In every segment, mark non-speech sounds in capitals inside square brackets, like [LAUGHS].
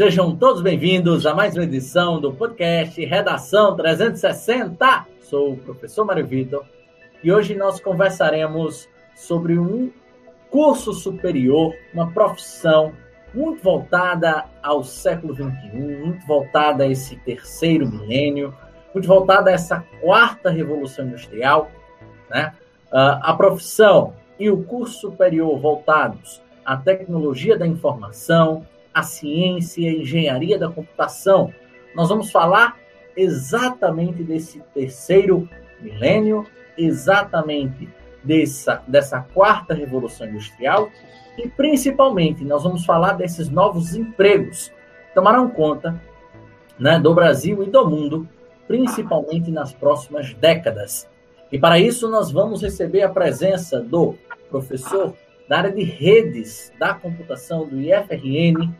Sejam todos bem-vindos a mais uma edição do podcast Redação 360. Sou o professor Mário Vitor e hoje nós conversaremos sobre um curso superior, uma profissão muito voltada ao século XXI, muito voltada a esse terceiro milênio, muito voltada a essa quarta revolução industrial, né? Uh, a profissão e o curso superior voltados à tecnologia da informação, à ciência e engenharia da computação. Nós vamos falar exatamente desse terceiro milênio, exatamente dessa, dessa quarta revolução industrial e principalmente nós vamos falar desses novos empregos que tomarão conta né, do Brasil e do mundo, principalmente nas próximas décadas. E para isso nós vamos receber a presença do professor da área de redes da computação do IFRN,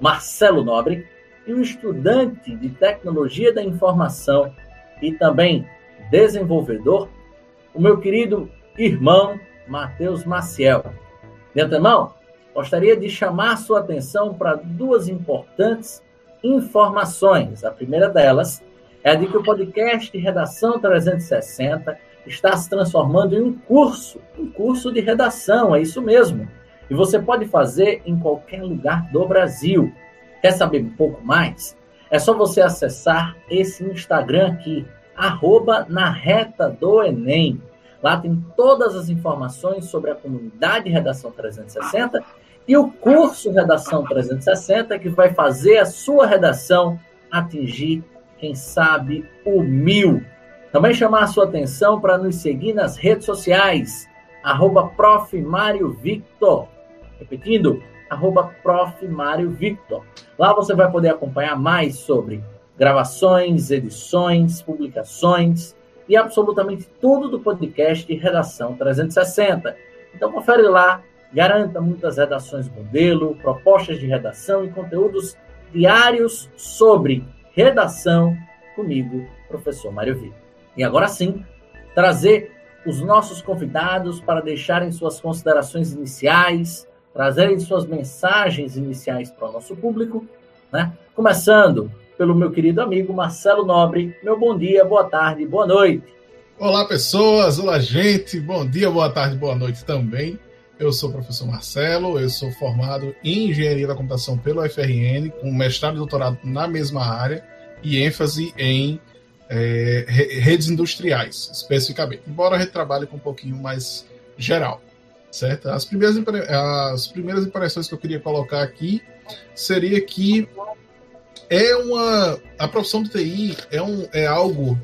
Marcelo Nobre, e o estudante de tecnologia da informação e também desenvolvedor, o meu querido irmão Matheus Maciel. De antemão, gostaria de chamar sua atenção para duas importantes informações. A primeira delas é de que o podcast Redação 360 está se transformando em um curso, um curso de redação, é isso mesmo. E você pode fazer em qualquer lugar do Brasil. Quer saber um pouco mais? É só você acessar esse Instagram aqui, arroba na reta do Enem. Lá tem todas as informações sobre a comunidade Redação 360 e o curso Redação 360 que vai fazer a sua redação atingir quem sabe, o mil. Também chamar a sua atenção para nos seguir nas redes sociais, arroba. Repetindo, arroba Prof. Mário Victor. Lá você vai poder acompanhar mais sobre gravações, edições, publicações e absolutamente tudo do podcast Redação 360. Então confere lá, garanta muitas redações modelo, propostas de redação e conteúdos diários sobre redação comigo, professor Mário Vitor. E agora sim, trazer os nossos convidados para deixarem suas considerações iniciais, trazerem suas mensagens iniciais para o nosso público, né? Começando pelo meu querido amigo Marcelo Nobre. Meu bom dia, boa tarde, boa noite. Olá, pessoas. Olá, gente. Bom dia, boa tarde, boa noite também. Eu sou o professor Marcelo, eu sou formado em Engenharia da Computação pelo FRN, com mestrado e doutorado na mesma área e ênfase em é, redes industriais, especificamente. Embora gente trabalhe com um pouquinho mais geral, certo? As primeiras, as primeiras impressões que eu queria colocar aqui seria que é uma a profissão de TI é, um, é algo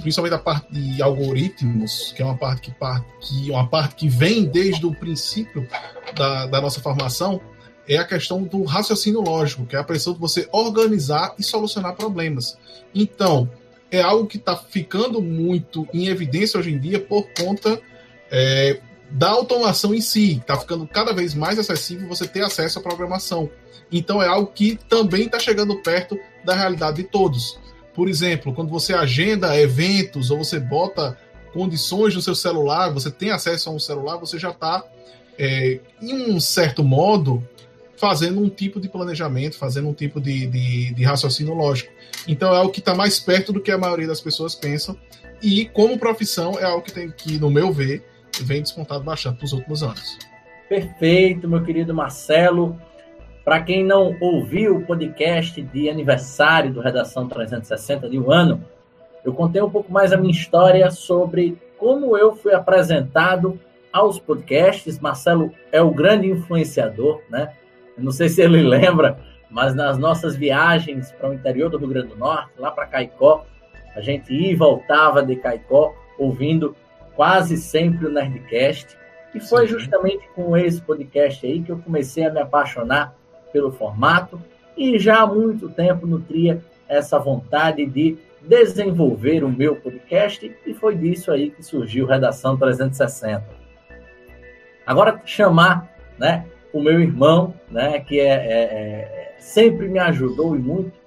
principalmente a parte de algoritmos, que é uma parte que, que, uma parte que vem desde o princípio da, da nossa formação, é a questão do raciocínio lógico, que é a pressão de você organizar e solucionar problemas. Então, é algo que está ficando muito em evidência hoje em dia por conta é, da automação em si. Está ficando cada vez mais acessível você ter acesso à programação. Então, é algo que também está chegando perto da realidade de todos. Por exemplo, quando você agenda eventos ou você bota condições no seu celular, você tem acesso a um celular, você já está, é, em um certo modo, fazendo um tipo de planejamento, fazendo um tipo de, de, de raciocínio lógico. Então é algo que está mais perto do que a maioria das pessoas pensam. E como profissão é algo que tem que, no meu ver, vem descontado bastante nos últimos anos. Perfeito, meu querido Marcelo. Para quem não ouviu o podcast de aniversário do Redação 360 de um ano, eu contei um pouco mais a minha história sobre como eu fui apresentado aos podcasts. Marcelo é o grande influenciador, né? Eu não sei se ele [LAUGHS] lembra, mas nas nossas viagens para o interior do Rio Grande do Norte, lá para Caicó, a gente ia e voltava de Caicó ouvindo quase sempre o Nerdcast. E foi justamente com esse podcast aí que eu comecei a me apaixonar pelo formato e já há muito tempo nutria essa vontade de desenvolver o meu podcast e foi disso aí que surgiu Redação 360. Agora chamar, né, o meu irmão, né, que é, é, é, sempre me ajudou e muito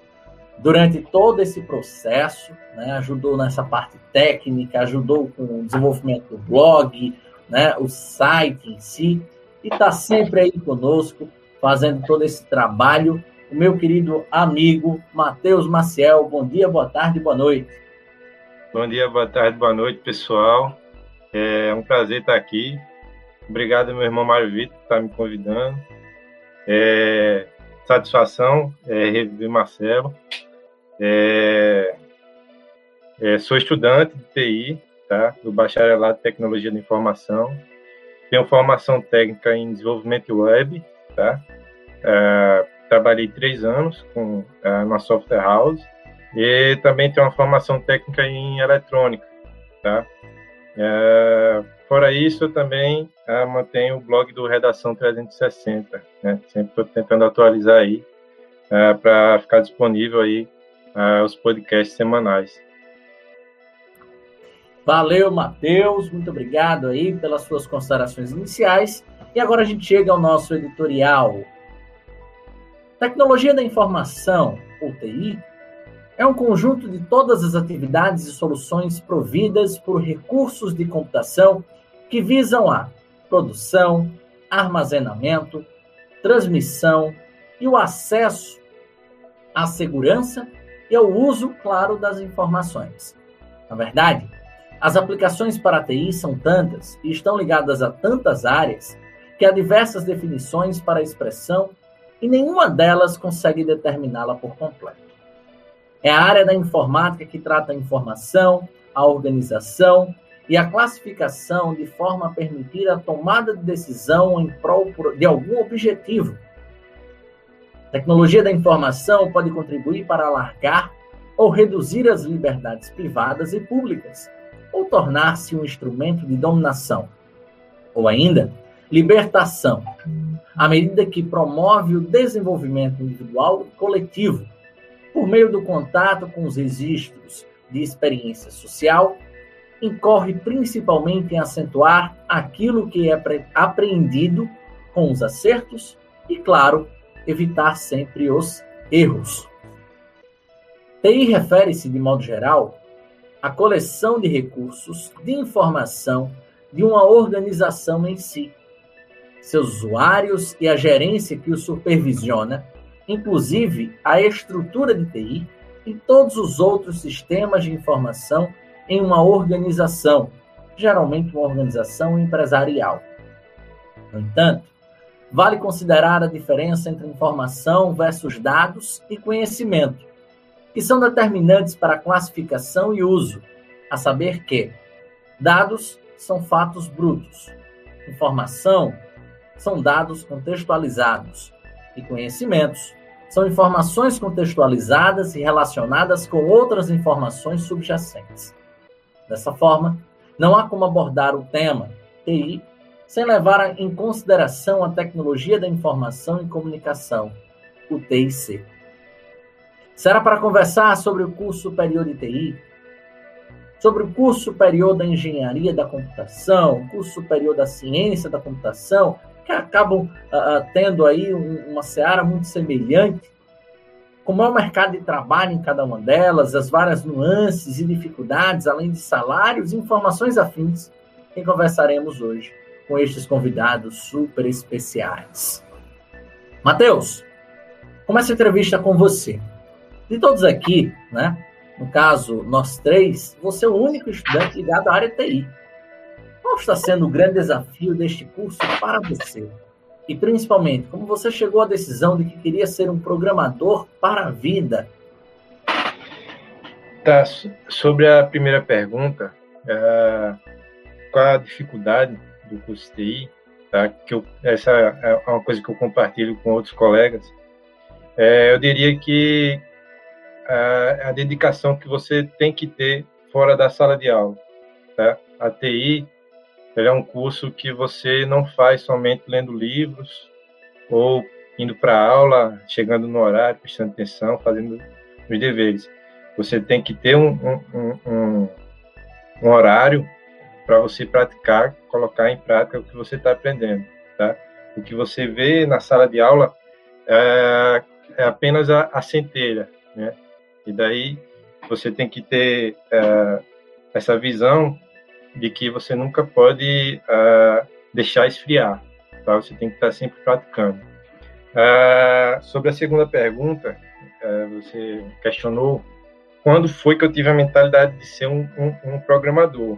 durante todo esse processo, né, ajudou nessa parte técnica, ajudou com o desenvolvimento do blog, né, o site em si, e está sempre aí conosco, fazendo todo esse trabalho o meu querido amigo Matheus Maciel. Bom dia, boa tarde, boa noite. Bom dia, boa tarde, boa noite, pessoal. É um prazer estar aqui. Obrigado, meu irmão Mário Vitor, por estar me convidando. É, satisfação é, rever Marcelo. É, é, sou estudante de TI, tá? do Bacharelado de Tecnologia da Informação. Tenho formação técnica em desenvolvimento web. Tá? É, trabalhei três anos com é, uma software house e também tenho uma formação técnica em eletrônica. Tá? É, fora isso, eu também é, mantenho o blog do Redação 360. Né? Sempre estou tentando atualizar aí para ficar disponível aí é, os podcasts semanais. Valeu, Matheus. Muito obrigado aí pelas suas considerações iniciais. E agora a gente chega ao nosso editorial. Tecnologia da informação, ou TI, é um conjunto de todas as atividades e soluções providas por recursos de computação que visam a produção, armazenamento, transmissão e o acesso à segurança e ao uso claro das informações. Na verdade, as aplicações para a TI são tantas e estão ligadas a tantas áreas que há diversas definições para a expressão e nenhuma delas consegue determiná-la por completo. É a área da informática que trata a informação, a organização e a classificação de forma a permitir a tomada de decisão em prol de algum objetivo. Tecnologia da informação pode contribuir para alargar ou reduzir as liberdades privadas e públicas, ou tornar-se um instrumento de dominação, ou ainda libertação, à medida que promove o desenvolvimento individual e coletivo por meio do contato com os registros de experiência social, incorre principalmente em acentuar aquilo que é apreendido com os acertos e, claro, evitar sempre os erros. TI refere-se, de modo geral, à coleção de recursos de informação de uma organização em si, seus usuários e a gerência que o supervisiona inclusive a estrutura de TI e todos os outros sistemas de informação em uma organização, geralmente uma organização empresarial. No entanto, vale considerar a diferença entre informação versus dados e conhecimento, que são determinantes para classificação e uso, a saber que dados são fatos brutos, informação são dados contextualizados e conhecimentos são informações contextualizadas e relacionadas com outras informações subjacentes. Dessa forma, não há como abordar o tema TI sem levar em consideração a tecnologia da informação e comunicação, o TIC. Será para conversar sobre o curso superior de TI, sobre o curso superior da engenharia da computação, o curso superior da ciência da computação, que acabam uh, tendo aí um, uma seara muito semelhante. Como é o mercado de trabalho em cada uma delas, as várias nuances e dificuldades, além de salários e informações afins, que conversaremos hoje com estes convidados super especiais. Matheus, começa a entrevista com você. De todos aqui, né? No caso, nós três, você é o único estudante ligado à área TI. Qual está sendo o grande desafio deste curso para você? E principalmente, como você chegou à decisão de que queria ser um programador para a vida? Tá, sobre a primeira pergunta, é, qual a dificuldade do curso TI? Tá, que eu, essa é uma coisa que eu compartilho com outros colegas. É, eu diria que a, a dedicação que você tem que ter fora da sala de aula. Tá? A TI é um curso que você não faz somente lendo livros ou indo para aula, chegando no horário, prestando atenção, fazendo os deveres. Você tem que ter um, um, um, um horário para você praticar, colocar em prática o que você está aprendendo. Tá? O que você vê na sala de aula é, é apenas a, a, centelha. Né? E daí você tem que ter é, essa visão de que você nunca pode uh, deixar esfriar, tá? Você tem que estar sempre praticando. Uh, sobre a segunda pergunta, uh, você questionou quando foi que eu tive a mentalidade de ser um, um, um programador.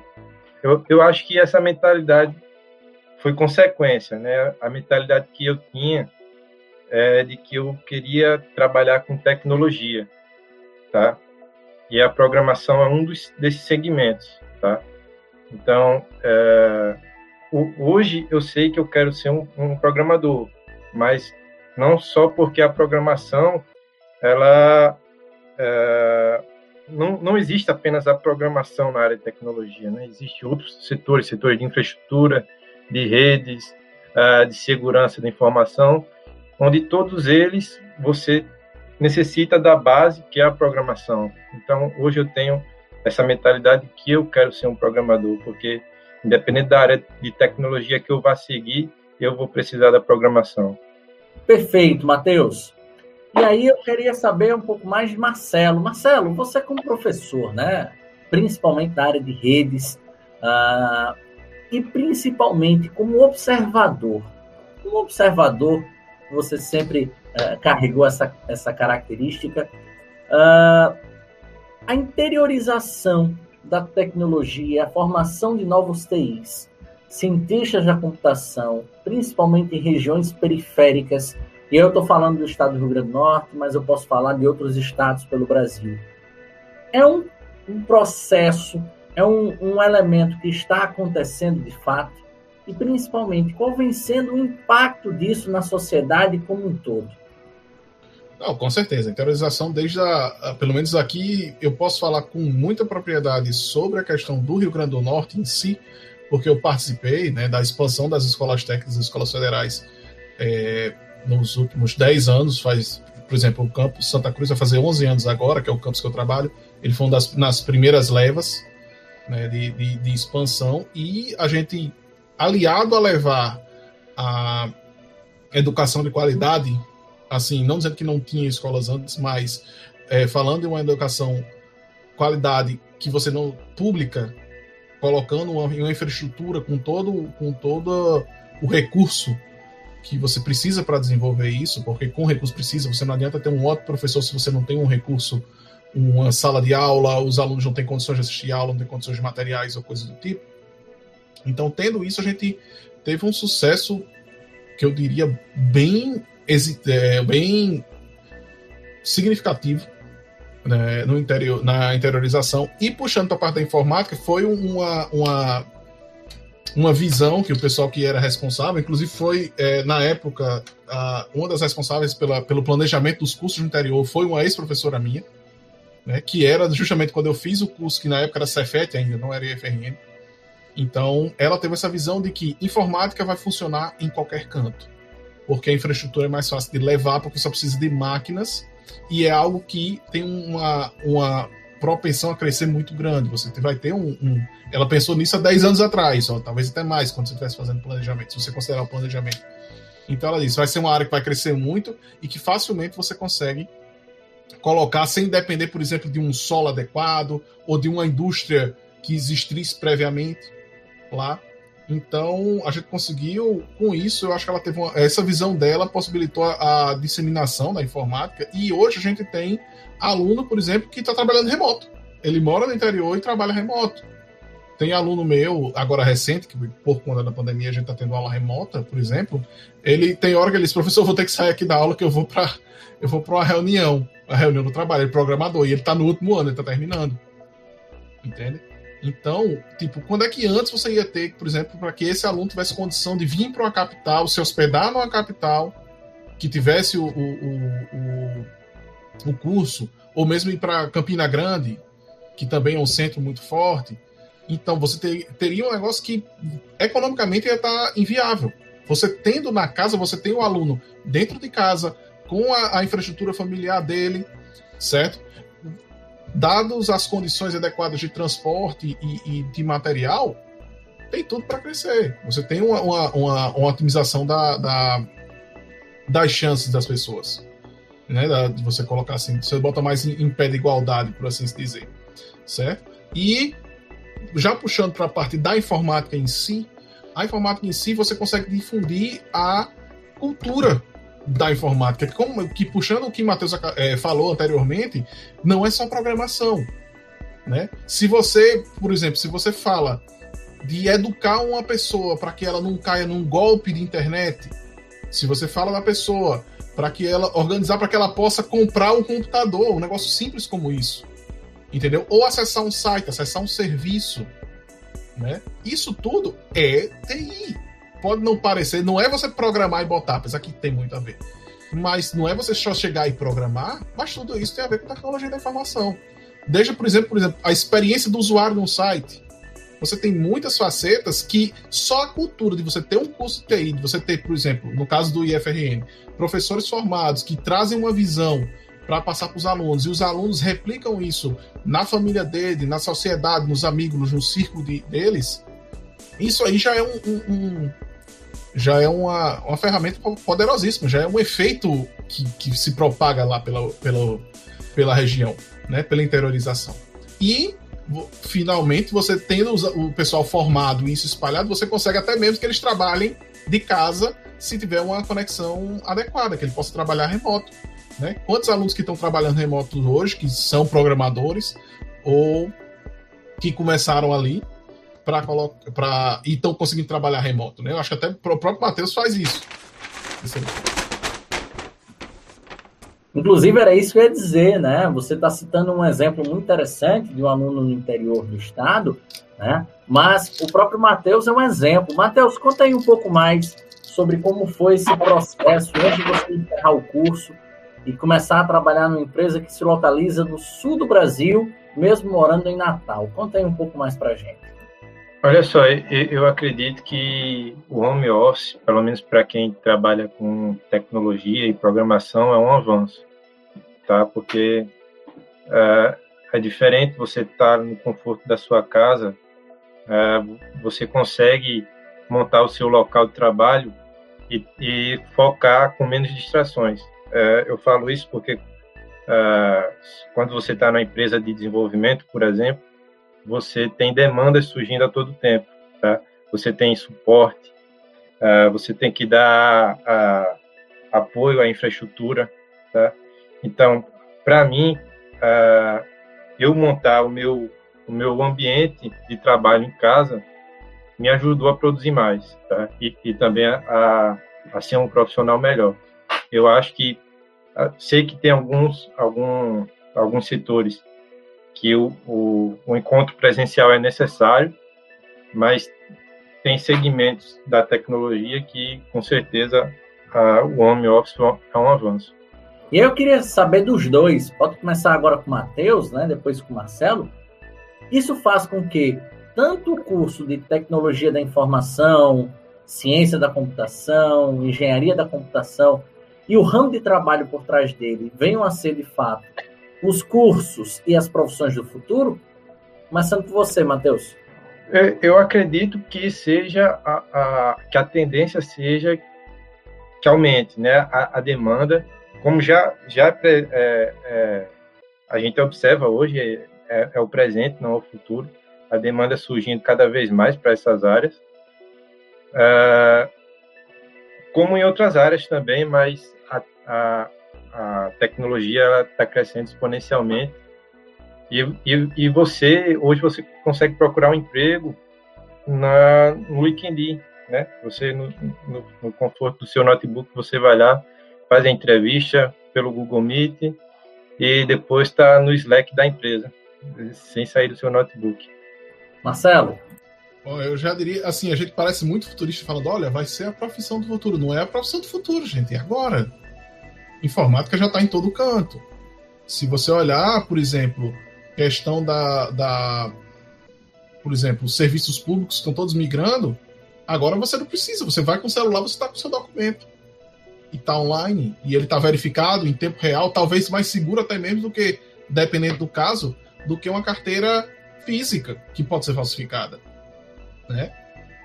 Eu, eu acho que essa mentalidade foi consequência, né? A mentalidade que eu tinha é de que eu queria trabalhar com tecnologia, tá? E a programação é um dos, desses segmentos, tá? Então, é, hoje eu sei que eu quero ser um, um programador, mas não só porque a programação ela é, não, não existe apenas a programação na área de tecnologia, né? Existem outros setores, setores de infraestrutura, de redes, uh, de segurança da informação, onde todos eles você necessita da base que é a programação. Então, hoje eu tenho essa mentalidade que eu quero ser um programador, porque independente da área de tecnologia que eu vá seguir, eu vou precisar da programação. Perfeito, Matheus. E aí eu queria saber um pouco mais de Marcelo. Marcelo, você como professor, né? Principalmente da área de redes, uh, e principalmente como observador. Como observador, você sempre uh, carregou essa, essa característica. Uh, a interiorização da tecnologia, a formação de novos TIs, cientistas da computação, principalmente em regiões periféricas, e eu estou falando do estado do Rio Grande do Norte, mas eu posso falar de outros estados pelo Brasil. É um, um processo, é um, um elemento que está acontecendo de fato, e principalmente qual vem sendo o impacto disso na sociedade como um todo. Não, com certeza. Interiorização, desde a, pelo menos aqui, eu posso falar com muita propriedade sobre a questão do Rio Grande do Norte em si, porque eu participei né, da expansão das escolas técnicas e escolas federais é, nos últimos 10 anos, faz, por exemplo, o campus Santa Cruz vai fazer 11 anos agora, que é o campus que eu trabalho, ele foi uma das nas primeiras levas né, de, de, de expansão, e a gente, aliado a levar a educação de qualidade, assim, não dizendo que não tinha escolas antes, mas é, falando de uma educação qualidade que você não pública, colocando uma, uma infraestrutura com todo com todo o recurso que você precisa para desenvolver isso, porque com recurso precisa, você não adianta ter um ótimo professor se você não tem um recurso, uma sala de aula, os alunos não têm condições de assistir aula, não têm condições de materiais ou coisa do tipo. Então, tendo isso, a gente teve um sucesso que eu diria bem, é, bem significativo né, no interior, na interiorização e puxando para a parte da informática foi uma, uma uma visão que o pessoal que era responsável, inclusive foi, é, na época, a, uma das responsáveis pela, pelo planejamento dos cursos do interior foi uma ex-professora minha, né, que era justamente quando eu fiz o curso, que na época era Cefet ainda, não era IFRN. Então, ela teve essa visão de que informática vai funcionar em qualquer canto, porque a infraestrutura é mais fácil de levar, porque só precisa de máquinas, e é algo que tem uma, uma propensão a crescer muito grande. Você vai ter um, um ela pensou nisso há 10 anos atrás, ou talvez até mais, quando você estivesse fazendo planejamento, se você considerar o planejamento. Então ela disse: vai ser uma área que vai crescer muito e que facilmente você consegue colocar sem depender, por exemplo, de um solo adequado ou de uma indústria que existisse previamente lá. Então a gente conseguiu, com isso, eu acho que ela teve uma, essa visão dela possibilitou a, a disseminação da informática e hoje a gente tem aluno, por exemplo, que está trabalhando remoto. Ele mora no interior e trabalha remoto. Tem aluno meu, agora recente, que por conta da pandemia a gente está tendo aula remota, por exemplo. Ele tem hora que ele diz: professor, vou ter que sair aqui da aula que eu vou para eu vou para uma reunião, a reunião do trabalho. Ele é programador e ele está no último ano, ele está terminando. Entende? Então, tipo, quando é que antes você ia ter, por exemplo, para que esse aluno tivesse condição de vir para uma capital, se hospedar numa capital, que tivesse o, o, o, o curso, ou mesmo ir para Campina Grande, que também é um centro muito forte, então você ter, teria um negócio que economicamente ia estar inviável. Você tendo na casa, você tem o aluno dentro de casa, com a, a infraestrutura familiar dele, certo? Dados as condições adequadas de transporte e, e de material, tem tudo para crescer. Você tem uma, uma, uma, uma otimização da, da, das chances das pessoas. Né? Você colocar assim, você bota mais em, pé de igualdade, por assim dizer. Certo? E já puxando para a parte da informática em si, a informática em si você consegue difundir a cultura da informática, como, que puxando o que Matheus é, falou anteriormente, não é só programação. Né? Se você, por exemplo, se você fala de educar uma pessoa para que ela não caia num golpe de internet, se você fala da pessoa para que ela organizar para que ela possa comprar um computador, um negócio simples como isso, entendeu? Ou acessar um site, acessar um serviço, né? Isso tudo é TI. Pode não parecer, não é você programar e botar, apesar que tem muito a ver. Mas não é você só chegar e programar, mas tudo isso tem a ver com tecnologia da informação. Desde, por exemplo, por exemplo, a experiência do usuário no site. Você tem muitas facetas que só a cultura de você ter um curso de TI, de você ter, por exemplo, no caso do IFRN, professores formados que trazem uma visão para passar para os alunos e os alunos replicam isso na família dele, na sociedade, nos amigos, no círculo de, deles, isso aí já é um, um, um já é uma, uma ferramenta poderosíssima, já é um efeito que, que se propaga lá pela, pela, pela região né, pela interiorização. E finalmente você tendo o pessoal formado e isso espalhado, você consegue até mesmo que eles trabalhem de casa se tiver uma conexão adequada, que ele possa trabalhar remoto. Né? Quantos alunos que estão trabalhando remoto hoje, que são programadores, ou que começaram ali para colocar e estão conseguindo trabalhar remoto, né? Eu acho que até o próprio Matheus faz isso. Inclusive, era isso que eu ia dizer, né? Você está citando um exemplo muito interessante de um aluno no interior do estado, né? Mas o próprio Matheus é um exemplo. Matheus, conta aí um pouco mais sobre como foi esse processo antes de você encerrar o curso e começar a trabalhar numa empresa que se localiza no sul do Brasil, mesmo morando em Natal. Conta aí um pouco mais para gente. Olha só, eu acredito que o home office, pelo menos para quem trabalha com tecnologia e programação, é um avanço, tá? Porque é, é diferente você estar no conforto da sua casa, é, você consegue montar o seu local de trabalho e, e focar com menos distrações. É, eu falo isso porque é, quando você está na empresa de desenvolvimento, por exemplo, você tem demandas surgindo a todo tempo, tá? Você tem suporte, uh, você tem que dar uh, apoio à infraestrutura, tá? Então, para mim, uh, eu montar o meu o meu ambiente de trabalho em casa me ajudou a produzir mais, tá? E, e também a, a ser um profissional melhor. Eu acho que sei que tem alguns algum, alguns setores que o, o, o encontro presencial é necessário, mas tem segmentos da tecnologia que, com certeza, a, o home office é um avanço. E eu queria saber dos dois. Pode começar agora com o Matheus, né? depois com o Marcelo. Isso faz com que tanto o curso de tecnologia da informação, ciência da computação, engenharia da computação e o ramo de trabalho por trás dele venham a ser, de fato, os cursos e as profissões do futuro? Começando por você, Matheus. É, eu acredito que seja a, a, que a tendência seja que aumente, né, a, a demanda, como já já é, é, a gente observa hoje é, é, é, o presente, não é o futuro, a demanda surgindo cada vez mais para essas áreas, é, como em outras áreas também, mas a a tecnologia está crescendo exponencialmente e, e, e, você hoje você consegue procurar um emprego na no LinkedIn, né? Você no, no, no, conforto do seu notebook você vai lá faz a entrevista pelo Google Meet e depois está no Slack da empresa sem sair do seu notebook. Marcelo. Bom, eu já diria, assim, a gente parece muito futurista falando, olha, vai ser a profissão do futuro. Não é a profissão do futuro, gente, é agora informática já está em todo canto. Se você olhar, por exemplo, questão da, da por exemplo, os serviços públicos estão todos migrando, agora você não precisa, você vai com o celular, você está com o seu documento. E está online, e ele está verificado em tempo real, talvez mais seguro até mesmo do que, dependendo do caso, do que uma carteira física, que pode ser falsificada. Né?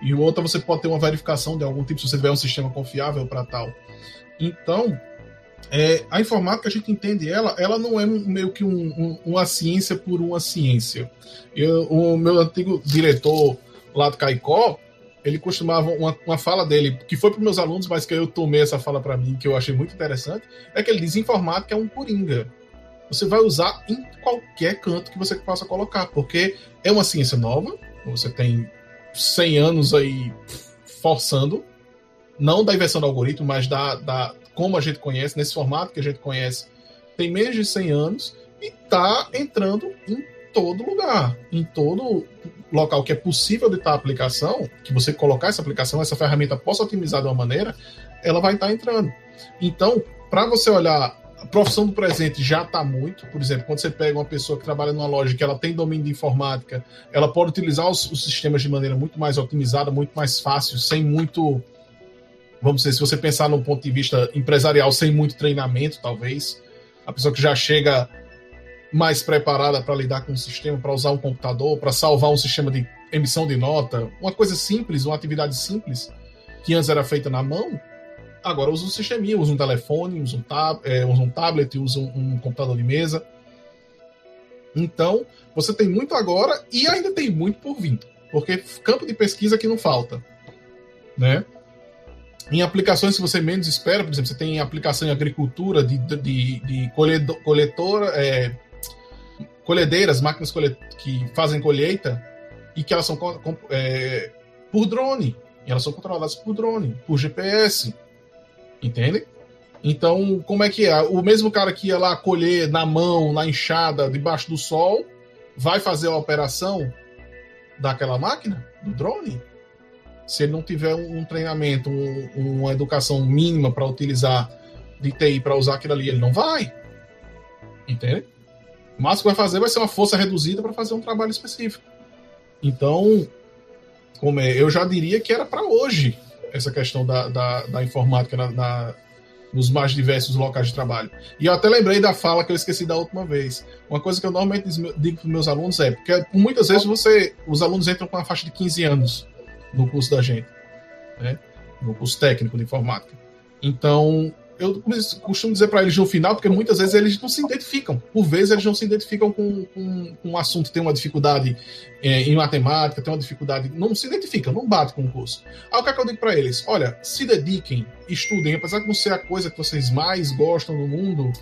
E outra, você pode ter uma verificação de algum tipo, se você tiver um sistema confiável para tal. Então, é, a informática, a gente entende ela, ela não é meio que um, um, uma ciência por uma ciência. Eu, o meu antigo diretor lá do Caicó, ele costumava, uma, uma fala dele, que foi para meus alunos, mas que eu tomei essa fala para mim, que eu achei muito interessante, é que ele diz: informática é um coringa. Você vai usar em qualquer canto que você possa colocar, porque é uma ciência nova, você tem 100 anos aí forçando, não da invenção do algoritmo, mas da, da como a gente conhece, nesse formato que a gente conhece, tem menos de 100 anos e está entrando em todo lugar, em todo local que é possível de estar a aplicação, que você colocar essa aplicação, essa ferramenta possa otimizar de uma maneira, ela vai estar entrando. Então, para você olhar, a profissão do presente já está muito, por exemplo, quando você pega uma pessoa que trabalha numa loja que ela tem domínio de informática, ela pode utilizar os, os sistemas de maneira muito mais otimizada, muito mais fácil, sem muito, vamos dizer, se você pensar num ponto de vista empresarial, sem muito treinamento, talvez, a pessoa que já chega mais preparada para lidar com o sistema, para usar um computador, para salvar um sistema de emissão de nota, uma coisa simples, uma atividade simples, que antes era feita na mão, agora usa um sisteminha, usa um telefone, usa um, tab é, usa um tablet, usa um, um computador de mesa. Então, você tem muito agora e ainda tem muito por vir, porque campo de pesquisa que não falta, né? Em aplicações que você menos espera, por exemplo, você tem aplicação em agricultura de, de, de coletora, é, colhedeiras, máquinas que fazem colheita e que elas são é, por drone. E elas são controladas por drone, por GPS. Entende? Então, como é que é? O mesmo cara que ia lá colher na mão, na enxada, debaixo do sol, vai fazer a operação daquela máquina, do drone? Se ele não tiver um, treinamento, um, uma educação mínima para utilizar de TI para usar aquilo ali, ele não vai. Entende? O máximo que vai fazer vai ser uma força reduzida para fazer um trabalho específico. Então, como é, eu já diria que era para hoje essa questão da, da, da informática na, na, nos mais diversos locais de trabalho. E eu até lembrei da fala que eu esqueci da última vez. Uma coisa que eu normalmente digo para meus alunos é, porque muitas vezes você, os alunos entram com uma faixa de 15 anos no curso da gente, né? no curso técnico de informática. Então, eu costumo dizer para eles no final, porque muitas vezes eles não se identificam. Por vezes eles não se identificam com, com, com um assunto, tem uma dificuldade é, em matemática, tem uma dificuldade. Não se identificam, não bate com o curso. Aí o que, é que eu digo para eles? Olha, se dediquem, estudem, apesar de não ser a coisa que vocês mais gostam no mundo,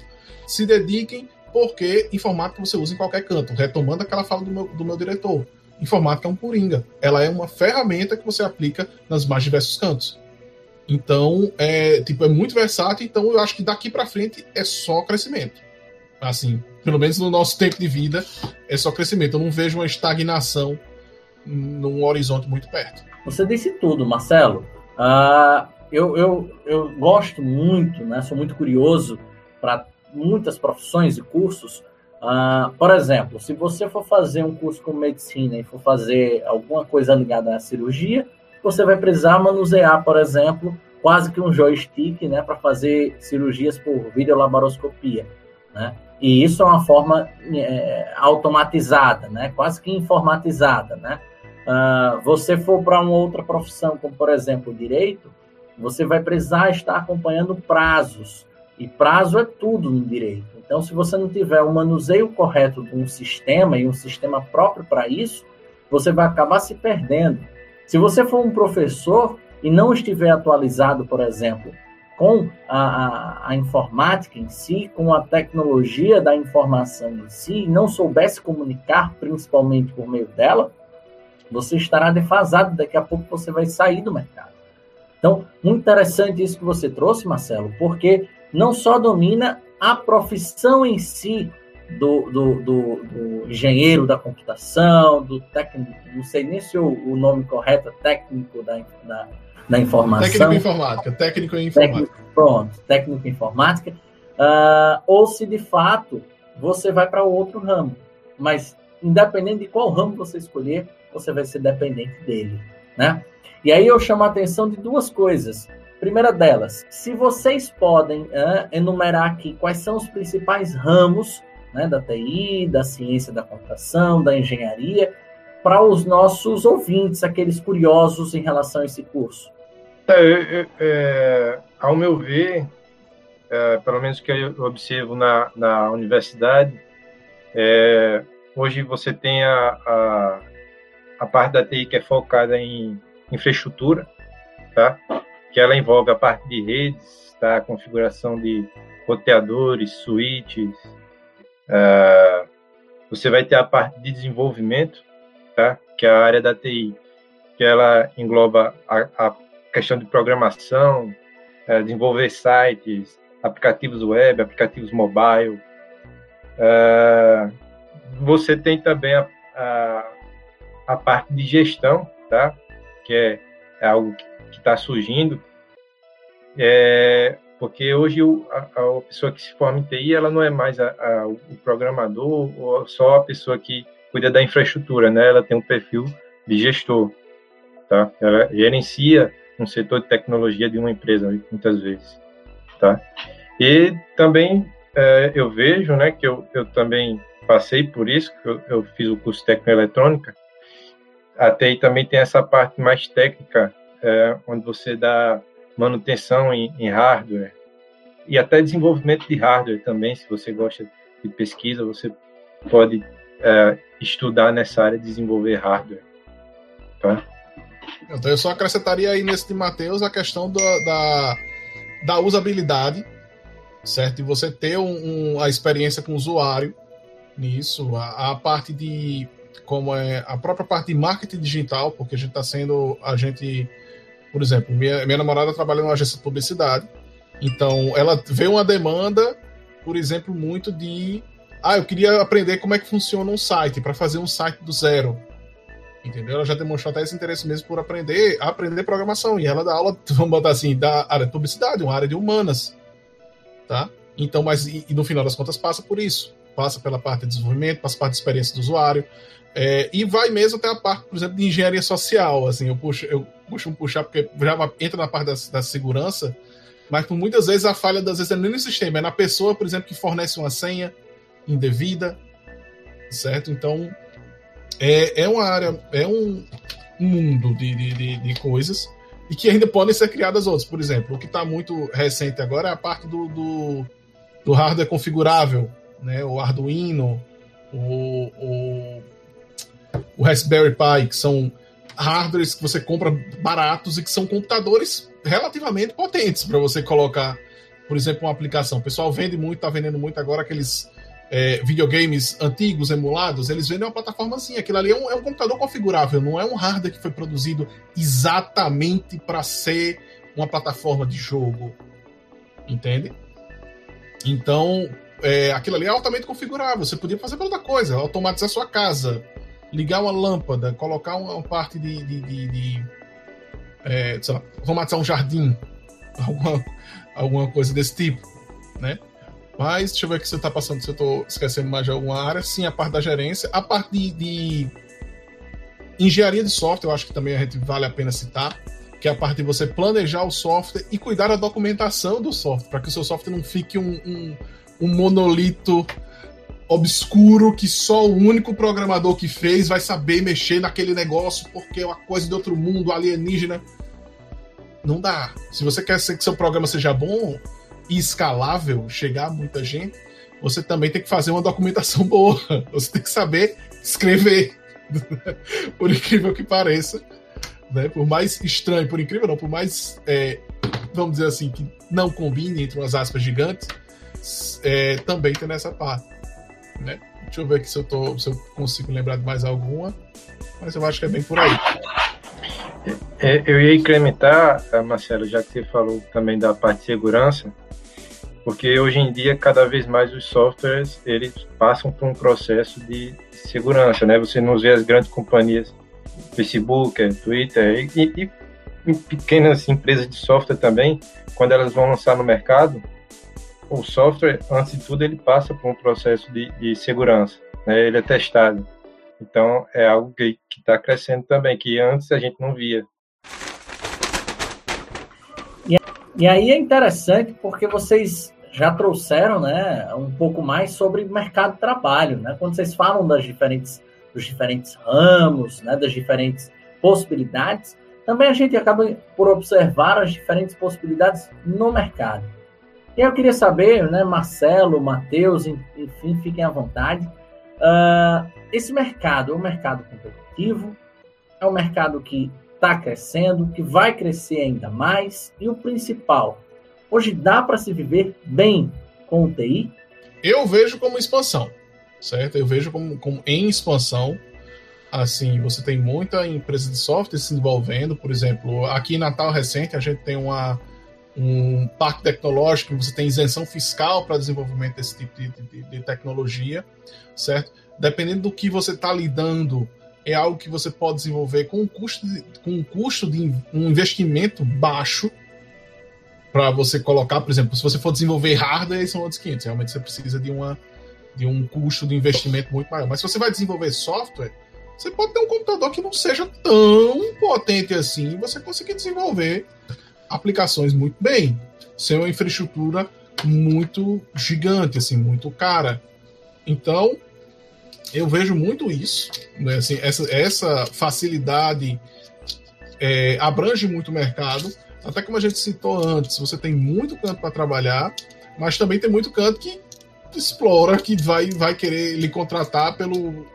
se dediquem, porque informática você usa em qualquer canto. Retomando aquela fala do meu, do meu diretor. Informática é um coringa. Ela é uma ferramenta que você aplica nos mais diversos cantos. Então, é, tipo, é muito versátil, então eu acho que daqui para frente é só crescimento. Assim, pelo menos no nosso tempo de vida, é só crescimento. Eu não vejo uma estagnação num horizonte muito perto. Você disse tudo, Marcelo. Uh, eu, eu, eu gosto muito, né, sou muito curioso para muitas profissões e cursos. Uh, por exemplo, se você for fazer um curso com medicina e for fazer alguma coisa ligada à cirurgia, você vai precisar manusear, por exemplo, quase que um joystick, né, para fazer cirurgias por videolaparoscopia, né? E isso é uma forma é, automatizada, né, quase que informatizada, né? Uh, você for para uma outra profissão, como por exemplo direito, você vai precisar estar acompanhando prazos. E prazo é tudo no direito. Então, se você não tiver o manuseio correto de um sistema e um sistema próprio para isso, você vai acabar se perdendo. Se você for um professor e não estiver atualizado, por exemplo, com a, a, a, informática em si, com a tecnologia da informação em si, e não soubesse comunicar principalmente por meio dela, você estará defasado. Daqui a pouco você vai sair do mercado. Então, muito interessante isso que você trouxe, Marcelo, porque não só domina a profissão em si, do, do, do, do, engenheiro da computação, do técnico, não sei nem se o, o nome correto é técnico da, da, da, informação. Técnico informática, técnico em informática. Técnico, pronto, técnico em informática. Uh, ou se de fato você vai para outro ramo. Mas, independente de qual ramo você escolher, você vai ser dependente dele. Né? E aí eu chamo a atenção de duas coisas. Primeira delas, se vocês podem uh, enumerar aqui quais são os principais ramos né, da TI, da ciência da computação, da engenharia, para os nossos ouvintes, aqueles curiosos em relação a esse curso? É, é, ao meu ver, é, pelo menos que eu observo na, na universidade, é, hoje você tem a, a, a, parte da TI que é focada em infraestrutura, tá? Que ela envolve a parte de redes, tá? A configuração de roteadores, switches. Uh, você vai ter a parte de desenvolvimento, tá? Que é a área da TI, que ela engloba a, a questão de programação, uh, desenvolver sites, aplicativos web, aplicativos mobile. Uh, você tem também a, a, a, parte de gestão, tá? Que é, é algo que está surgindo. É, porque hoje o, a, a, pessoa que se forma em TI, ela não é mais a, a, o programador ou só a pessoa que cuida da infraestrutura, né? Ela tem um perfil de gestor, tá? Ela gerencia um setor de tecnologia de uma empresa, muitas vezes, tá? E também é, eu vejo, né, que eu, eu também passei por isso, que eu, eu fiz o curso de eletrônica, a TI também tem essa parte mais técnica, é, onde você dá manutenção em, em hardware e até desenvolvimento de hardware também, se você gosta de pesquisa, você pode é, estudar nessa área de desenvolver hardware. Tá? Então eu só acrescentaria aí nesse de Matheus a questão da, da, da usabilidade, certo? E você ter um, um, a experiência com o usuário nisso, a, a, parte de como é a própria parte de marketing digital, porque a gente está sendo a gente por exemplo, minha, minha namorada trabalha numa agência de publicidade, então ela vê uma demanda, por exemplo, muito de. Ah, eu queria aprender como é que funciona um site, para fazer um site do zero. Entendeu? Ela já demonstrou até esse interesse mesmo por aprender, aprender programação. E ela dá aula, [LAUGHS] vamos botar assim, da área de publicidade, uma área de humanas. Tá? Então, mas e, e no final das contas passa por isso. Passa pela parte de desenvolvimento, passa pela parte de experiência do usuário, é, e vai mesmo até a parte, por exemplo, de engenharia social. Assim, eu puxo, eu um puxar porque já entra na parte da, da segurança, mas por muitas vezes a falha das vezes é nem no sistema, é na pessoa, por exemplo, que fornece uma senha indevida, certo? Então é, é uma área, é um, mundo de, de, de, de coisas e que ainda podem ser criadas outras. Por exemplo, o que está muito recente agora é a parte do, do, do hardware configurável, né? O Arduino, o, o o Raspberry Pi, que são hardwares que você compra baratos e que são computadores relativamente potentes para você colocar, por exemplo, uma aplicação. O pessoal vende muito, está vendendo muito agora aqueles é, videogames antigos, emulados, eles vendem uma plataformazinha. Aquilo ali é um, é um computador configurável, não é um hardware que foi produzido exatamente para ser uma plataforma de jogo. Entende? Então, é, aquilo ali é altamente configurável. Você podia fazer outra coisa, automatizar sua casa, ligar uma lâmpada, colocar uma parte de, de, de, de é, sei lá, automatizar um jardim, [LAUGHS] alguma, alguma coisa desse tipo, né? Mas deixa eu ver o que você está passando, se eu estou esquecendo mais de alguma área. Sim, a parte da gerência, a parte de, de engenharia de software, eu acho que também a gente vale a pena citar, que é a parte de você planejar o software e cuidar da documentação do software, para que o seu software não fique um, um, um monolito obscuro que só o único programador que fez vai saber mexer naquele negócio porque é uma coisa de outro mundo alienígena. Não dá. Se você quer que seu programa seja bom e escalável, chegar a muita gente, você também tem que fazer uma documentação [LAUGHS] boa. Você tem que saber escrever. [LAUGHS] por incrível que pareça. Né? Por mais estranho, por incrível não, por mais, é, vamos dizer assim, que não combine entre umas aspas gigantes, é, também tem nessa parte né? Deixa eu ver aqui se eu, tô, se eu consigo lembrar de mais alguma, mas eu acho que é bem por aí. É, eu ia incrementar, eh, Marcelo, já que você falou também da parte de segurança, porque hoje em dia cada vez mais os softwares eles passam por um processo de segurança, né? Você não vê as grandes companhias, Facebook, Twitter e, e pequenas empresas de software também, quando elas vão lançar no mercado, o software, antes de tudo, ele passa por um processo de, de segurança, né? ele é testado. Então, é algo que está crescendo também, que antes a gente não via. E, e aí é interessante porque vocês já trouxeram né, um pouco mais sobre mercado de trabalho. Né? Quando vocês falam das diferentes, dos diferentes ramos, né, das diferentes possibilidades, também a gente acaba por observar as diferentes possibilidades no mercado. E eu queria saber, né, Marcelo, Matheus, enfim, fiquem à vontade. Uh, esse mercado é um mercado competitivo, é um mercado que está crescendo, que vai crescer ainda mais e o principal, hoje dá para se viver bem com o TI? Eu vejo como expansão, certo? Eu vejo como, como em expansão. Assim, você tem muita empresa de software se desenvolvendo, por exemplo, aqui em Natal recente a gente tem uma, um parque tecnológico, você tem isenção fiscal para desenvolvimento desse tipo de, de, de tecnologia, certo? Dependendo do que você está lidando é algo que você pode desenvolver com um custo de, com um custo de um investimento baixo para você colocar, por exemplo, se você for desenvolver hardware, são outros 500. Realmente você precisa de, uma, de um custo de investimento muito maior. Mas se você vai desenvolver software, você pode ter um computador que não seja tão potente assim e você conseguir desenvolver aplicações muito bem, sem uma infraestrutura muito gigante, assim, muito cara. Então, eu vejo muito isso, né? assim, essa, essa facilidade é, abrange muito o mercado, até como a gente citou antes, você tem muito canto para trabalhar, mas também tem muito canto que explora, que vai, vai querer lhe contratar pelo,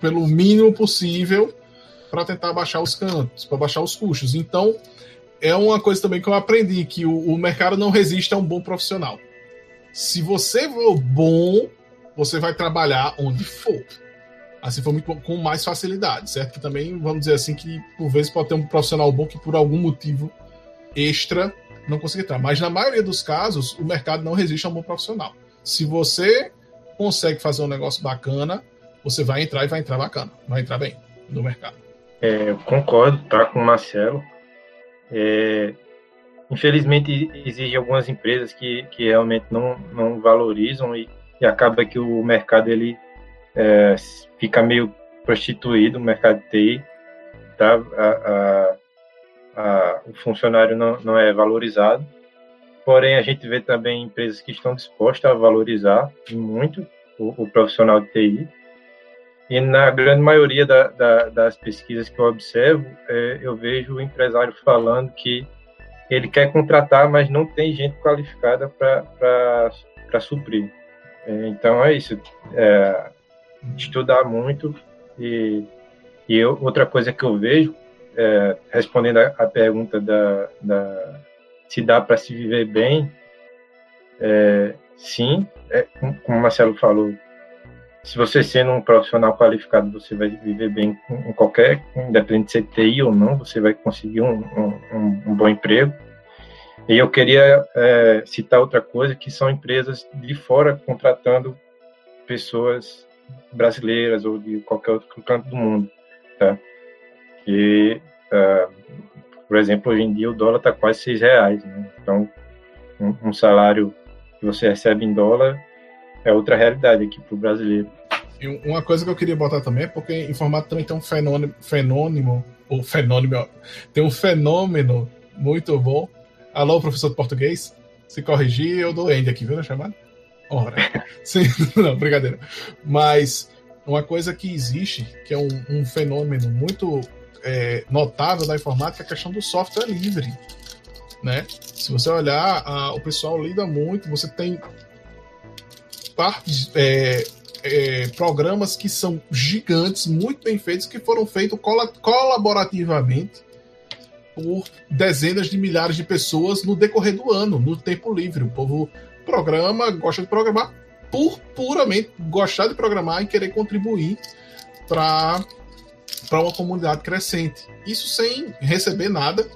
pelo mínimo possível para tentar baixar os cantos, para baixar os custos. Então, é uma coisa também que eu aprendi, que o, o mercado não resiste a um bom profissional. Se você for bom, você vai trabalhar onde for. Assim for muito, com mais facilidade, certo? Que também, vamos dizer assim, que por vezes pode ter um profissional bom que por algum motivo extra não consiga entrar. Mas na maioria dos casos, o mercado não resiste a um bom profissional. Se você consegue fazer um negócio bacana, você vai entrar e vai entrar bacana, vai entrar bem no mercado. É, eu concordo, tá, com o Marcelo. É, infelizmente, existem algumas empresas que, que realmente não, não valorizam e e acaba que o mercado ele é, fica meio prostituído, o mercado de TI, tá? A, a, a, o funcionário não, não é valorizado. Porém, a gente vê também empresas que estão dispostas a valorizar muito o, o profissional de TI. E na grande maioria da, da, das pesquisas que eu observo, é, eu vejo o empresário falando que ele quer contratar, mas não tem gente qualificada para suprir. É, então é isso. É, estudar muito e, e eu, outra coisa que eu vejo, é, respondendo a, a, pergunta da, da se dá para se viver bem, é, sim, é, como o Marcelo falou, se você sendo um profissional qualificado, você vai viver bem em qualquer, independente de ser TI ou não, você vai conseguir um, um, um bom emprego. E eu queria é, citar outra coisa, que são empresas de fora contratando pessoas brasileiras ou de qualquer outro canto do mundo, tá? E, uh, por exemplo, hoje em dia o dólar está quase seis reais, né? Então, um, um, salário que você recebe em dólar é outra realidade aqui para o brasileiro. Uma coisa que eu queria botar também é porque formato também tem um fenômeno, fenômeno ou fenômeno, tem um fenômeno muito bom Alô, professor de português? Se corrigir, eu dou end aqui, viu, na chamada? Ora. [LAUGHS] Sim, [LAUGHS] não, brincadeira. Mas uma coisa que existe, que é um, um fenômeno muito é, notável da informática, é a questão do software livre. Né? Se você olhar, a, o pessoal lida muito, você tem partes, é, é, programas que são gigantes, muito bem feitos, que foram feitos colaborativamente por dezenas de milhares de pessoas no decorrer do ano, no tempo livre. O povo programa, gosta de programar por puramente gostar de programar e querer contribuir para para uma comunidade crescente. Isso sem receber nada,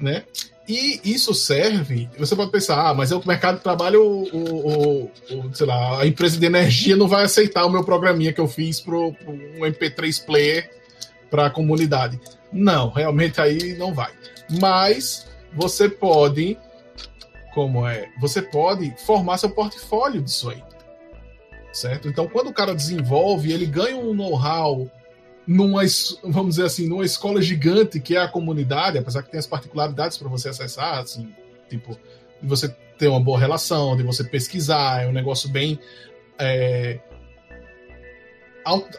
né? E isso serve. Você pode pensar, ah, mas é o mercado de trabalho, o, o, o, sei lá, a empresa de energia não vai aceitar o meu programinha que eu fiz para um MP3 player para a comunidade. Não, realmente aí não vai. Mas você pode, como é, você pode formar seu portfólio disso aí. Certo? Então, quando o cara desenvolve, ele ganha um know-how numa, vamos dizer assim, numa escola gigante que é a comunidade, apesar que tem as particularidades para você acessar, assim, tipo, de você ter uma boa relação, de você pesquisar, é um negócio bem é,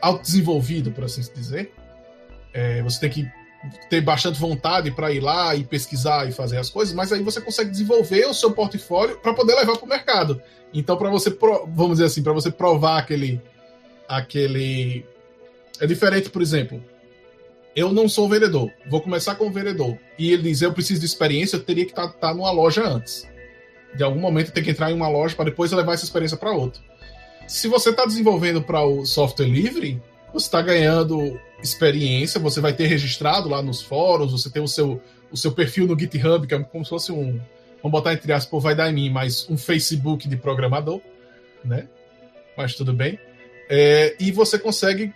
autodesenvolvido, por assim dizer. É, você tem que ter bastante vontade para ir lá e pesquisar e fazer as coisas, mas aí você consegue desenvolver o seu portfólio para poder levar para o mercado. Então, para você, vamos dizer assim, para você provar aquele, aquele, é diferente, por exemplo, eu não sou vendedor, vou começar como vendedor. E ele diz, eu preciso de experiência, eu teria que estar tá, tá numa loja antes. De algum momento tem que entrar em uma loja para depois levar essa experiência para outra. Se você está desenvolvendo para o software livre, você está ganhando experiência, você vai ter registrado lá nos fóruns, você tem o seu, o seu perfil no GitHub, que é como se fosse um, vamos botar entre aspas, vai dar em mim, mas um Facebook de programador, né? Mas tudo bem. É, e você consegue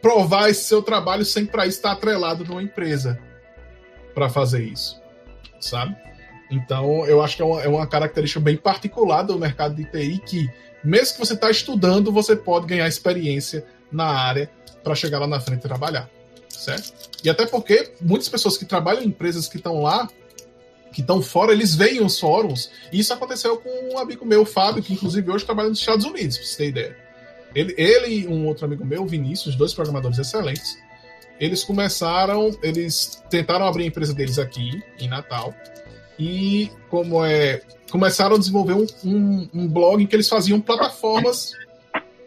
provar esse seu trabalho sem para estar atrelado numa empresa para fazer isso, sabe? Então, eu acho que é uma, é uma, característica bem particular do mercado de TI que, mesmo que você está estudando, você pode ganhar experiência na área para chegar lá na frente e trabalhar, certo? E até porque muitas pessoas que trabalham em empresas que estão lá, que estão fora, eles veem os fóruns. E isso aconteceu com um amigo meu, Fábio, que inclusive hoje trabalha nos Estados Unidos, para você ter ideia. Ele, ele e um outro amigo meu, Vinícius, dois programadores excelentes, eles começaram, eles tentaram abrir a empresa deles aqui, em Natal, e como é, começaram a desenvolver um, um, um blog em que eles faziam plataformas,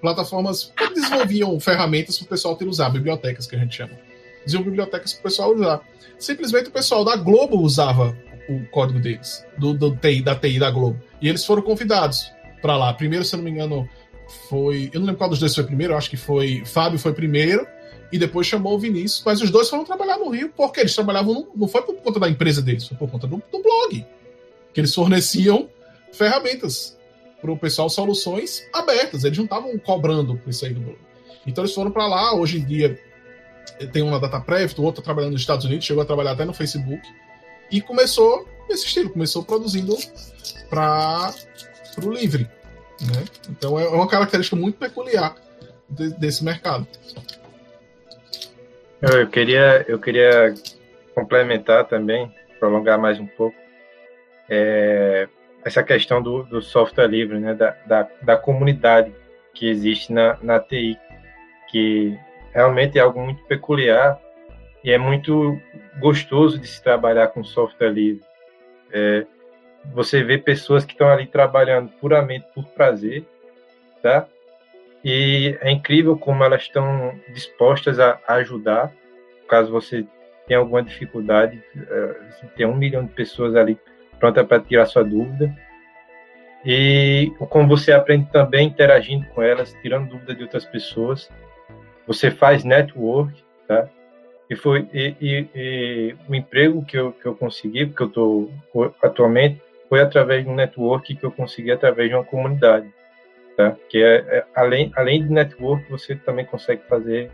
plataformas que desenvolviam ferramentas para o pessoal ter usar, bibliotecas que a gente chama. Diziam bibliotecas para o pessoal usar. Simplesmente o pessoal da Globo usava o código deles, do, do TI, da TI da Globo. E eles foram convidados para lá. Primeiro, se eu não me engano, foi. Eu não lembro qual dos dois foi primeiro, acho que foi. Fábio foi primeiro, e depois chamou o Vinícius. Mas os dois foram trabalhar no Rio, porque eles trabalhavam. No, não foi por conta da empresa deles, foi por conta do, do blog. Que eles forneciam ferramentas para o pessoal, soluções abertas. Eles não estavam cobrando por isso aí do blog. Então eles foram para lá. Hoje em dia tem uma data prévia, o outro tá trabalhando nos Estados Unidos, chegou a trabalhar até no Facebook. E começou nesse estilo, começou produzindo para o livre. Né? Então é uma característica muito peculiar de, desse mercado. Eu queria, eu queria complementar também, prolongar mais um pouco, é, essa questão do, do, software livre, né, da, da, da, comunidade que existe na, na TI, que realmente é algo muito peculiar e é muito gostoso de se trabalhar com software livre. É, você vê pessoas que estão ali trabalhando puramente por prazer, tá? E é incrível como elas estão dispostas a, ajudar, caso você tenha alguma dificuldade, é, tem um milhão de pessoas ali pronta para tirar sua dúvida. E como você aprende também interagindo com elas, tirando dúvida de outras pessoas. Você faz network, tá? E foi e, e, e o emprego que eu, que eu consegui, porque eu estou atualmente, foi através de um network que eu consegui através de uma comunidade, tá? Que é, é além além de network você também consegue fazer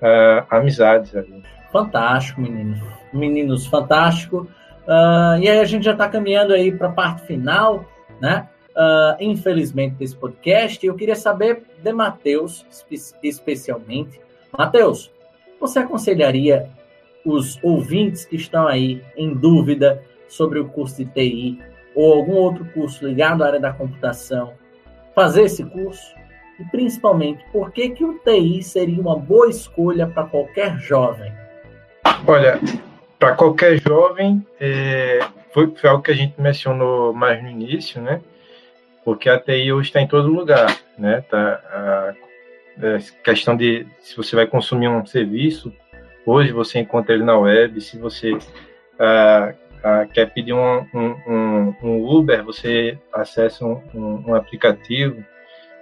uh, amizades ali. Fantástico, meninos, meninos, fantástico. Uh, e aí a gente já está caminhando aí para a parte final, né? Uh, infelizmente desse podcast. Eu queria saber de Matheus espe especialmente. Matheus, você aconselharia os ouvintes que estão aí em dúvida sobre o curso de TI ou algum outro curso ligado à área da computação, fazer esse curso? E principalmente, por que, que o TI seria uma boa escolha para qualquer jovem? Olha, para qualquer jovem, é, foi, foi algo que a gente mencionou mais no início, né? Porque a TI hoje está em todo lugar, né? Tá, a, a é, questão de se você vai consumir um serviço, hoje você encontra ele na web, se você ah, ah, quer pedir um, um, um, Uber, você acessa um, um, aplicativo.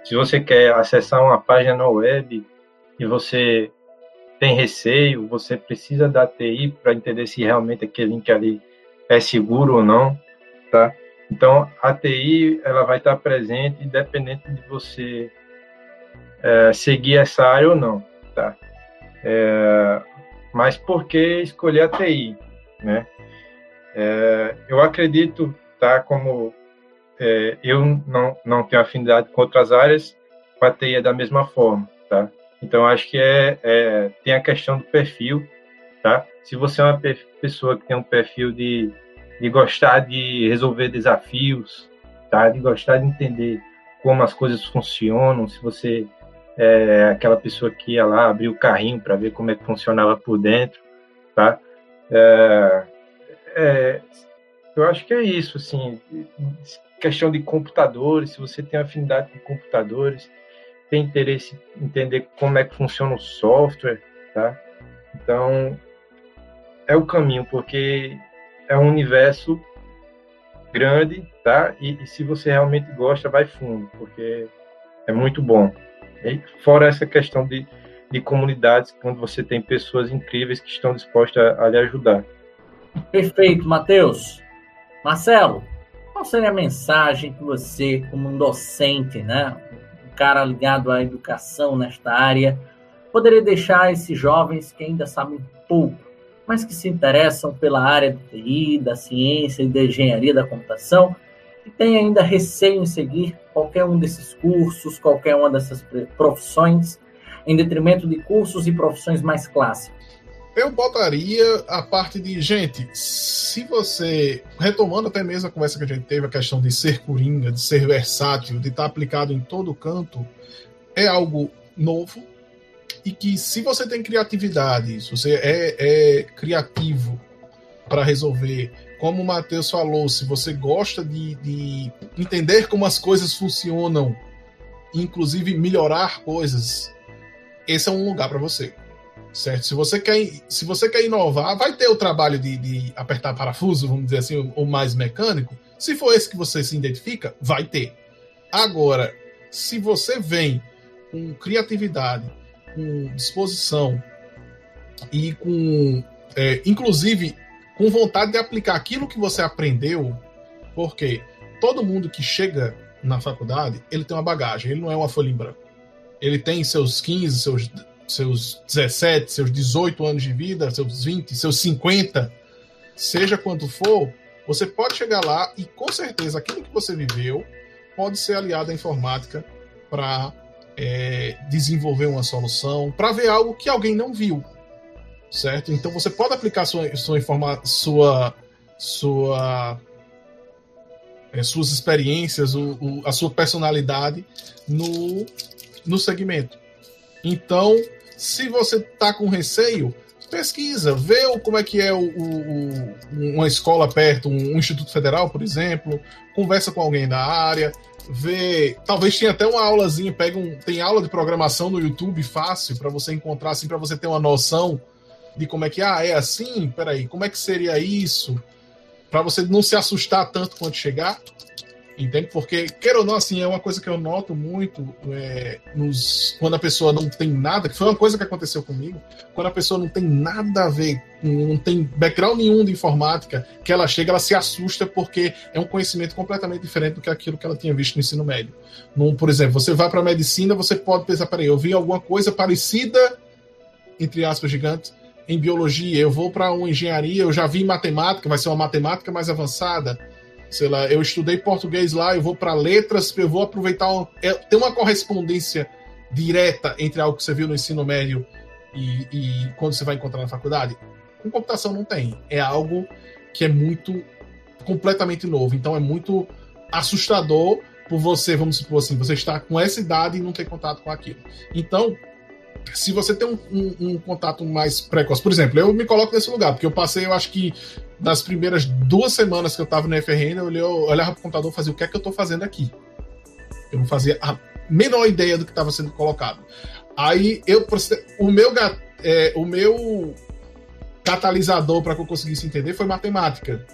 Se você quer acessar uma página na web e você tem receio, você precisa da TI para entender se realmente aquele link ali é seguro ou não, tá? Então, a TI ela vai estar presente independente de você é, seguir essa área ou não, tá? É, mas por que escolher a TI, né? É, eu acredito, tá, como é, eu não, não tenho afinidade com outras áreas, com a TI é da mesma forma, tá? Então, acho que é, é, tem a questão do perfil, tá? Se você é uma pessoa que tem um perfil de, de gostar de resolver desafios, tá? De gostar de entender como as coisas funcionam, se você é aquela pessoa que ia lá abrir o carrinho para ver como é que funcionava por dentro, tá? É, é, eu acho que é isso, assim, questão de computadores, se você tem afinidade com computadores, tem interesse em entender como é que funciona o software, tá? Então, é o caminho, porque é um universo grande, tá? E, e, se você realmente gosta, vai fundo, porque é muito bom. E fora essa questão de, de comunidades, quando você tem pessoas incríveis que estão dispostas a, a lhe ajudar. Perfeito, Matheus. Marcelo, qual seria a mensagem que você, como um docente, né, um cara ligado à educação nesta área, poderia deixar a esses jovens que ainda sabem pouco, mas que se interessam pela área do TI, da ciência e da engenharia da computação, e têm ainda receio em seguir qualquer um desses cursos, qualquer uma dessas profissões, em detrimento de cursos e profissões mais clássicas? Eu botaria a parte de, gente, se você, retomando até mesmo a conversa que a gente teve, a questão de ser coringa, de ser versátil, de estar aplicado em todo canto, é algo novo. E que se você tem criatividade, se você é, é criativo para resolver, como o Matheus falou, se você gosta de, de entender como as coisas funcionam, inclusive melhorar coisas, esse é um lugar para você certo? Se você quer, se você quer inovar, vai ter o trabalho de, de apertar parafuso, vamos dizer assim, ou mais mecânico. Se for esse que você se identifica, vai ter. Agora, se você vem com criatividade, com disposição e com, é, inclusive, com vontade de aplicar aquilo que você aprendeu, porque todo mundo que chega na faculdade, ele tem uma bagagem, ele não é uma folha em branco. Ele tem seus 15, seus seus 17, seus 18 anos de vida, seus 20, seus 50, seja quanto for, você pode chegar lá e com certeza aquilo que você viveu pode ser aliado à informática para é, desenvolver uma solução, para ver algo que alguém não viu, certo? Então você pode aplicar sua sua informa, sua sua é, suas experiências, o, o, a sua personalidade no, no segmento. Então, se você tá com receio, pesquisa, vê como é que é o, o, uma escola perto, um, instituto federal, por exemplo, conversa com alguém da área, vê, talvez tenha até uma aulazinha, pega um, tem aula de programação no YouTube fácil para você encontrar assim para você ter uma noção de como é que ah, é assim, peraí, como é que seria isso? Para você não se assustar tanto quando chegar. Entende? Porque, quer ou não, assim, é uma coisa que eu noto muito é, nos, quando a pessoa não tem nada, que foi uma coisa que aconteceu comigo, quando a pessoa não tem nada a ver, não tem background nenhum de informática, que ela chega, ela se assusta porque é um conhecimento completamente diferente do que aquilo que ela tinha visto no ensino médio. Por exemplo, você vai para medicina, você pode pensar, peraí, eu vi alguma coisa parecida, entre aspas, gigantes, em biologia, eu vou para uma engenharia, eu já vi matemática, vai ser uma matemática mais avançada sei lá, eu estudei português lá, eu vou para letras, eu vou aproveitar. Um, é, tem uma correspondência direta entre algo que você viu no ensino médio e, e, quando você vai encontrar na faculdade? Com computação não tem. É algo que é muito completamente novo. Então é muito assustador por você, vamos supor assim, você estar com essa idade e não ter contato com aquilo. Então, se você tem um, um, um, contato mais precoce, por exemplo, eu me coloco nesse lugar, porque eu passei, eu acho que nas primeiras duas semanas que eu estava no FRN, eu, olhei, eu olhava para o computador e fazia o que é que eu estou fazendo aqui. Eu não fazia a menor ideia do que estava sendo colocado. Aí eu o meu é, o meu catalisador para que eu conseguisse entender foi matemática.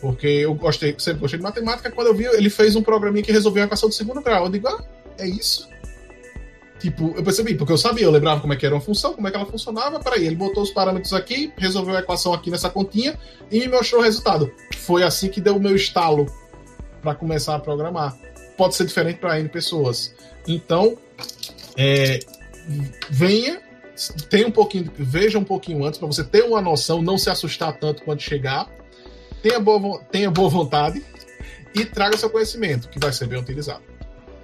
Porque eu gostei, sempre gostei de matemática. Quando eu vi, ele fez um programinha que resolveu a equação do segundo grau. Eu digo, ah, é isso. Tipo, eu percebi, porque eu sabia, eu lembrava como é que era uma função, como é que ela funcionava. Peraí, ele botou os parâmetros aqui, resolveu a equação aqui nessa continha e me mostrou o resultado. Foi assim que deu o meu estalo para começar a programar. Pode ser diferente para N pessoas. Então, é, venha, tenha um pouquinho, veja um pouquinho antes para você ter uma noção, não se assustar tanto quando chegar. Tenha boa, tenha boa vontade e traga seu conhecimento, que vai ser bem utilizado.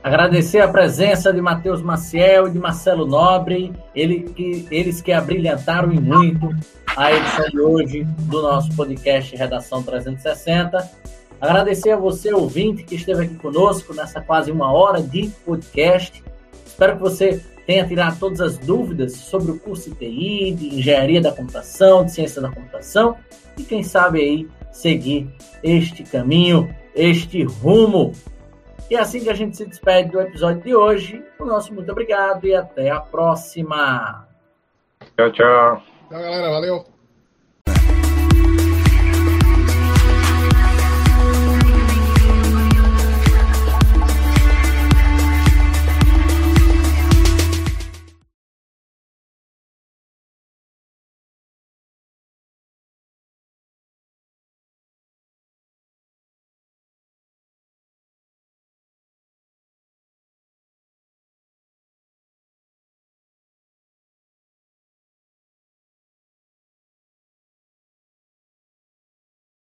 Agradecer a presença de Matheus Maciel e de Marcelo Nobre, ele, que, eles que abrilhantaram e muito a edição de hoje do nosso podcast Redação 360. Agradecer a você, ouvinte, que esteve aqui conosco nessa quase uma hora de podcast. Espero que você tenha tirado todas as dúvidas sobre o curso TI, de Engenharia da Computação, de Ciência da Computação e quem sabe aí seguir este caminho, este rumo e é assim que a gente se despede do episódio de hoje. O nosso muito obrigado e até a próxima. Tchau, tchau. Tchau, galera. Valeu.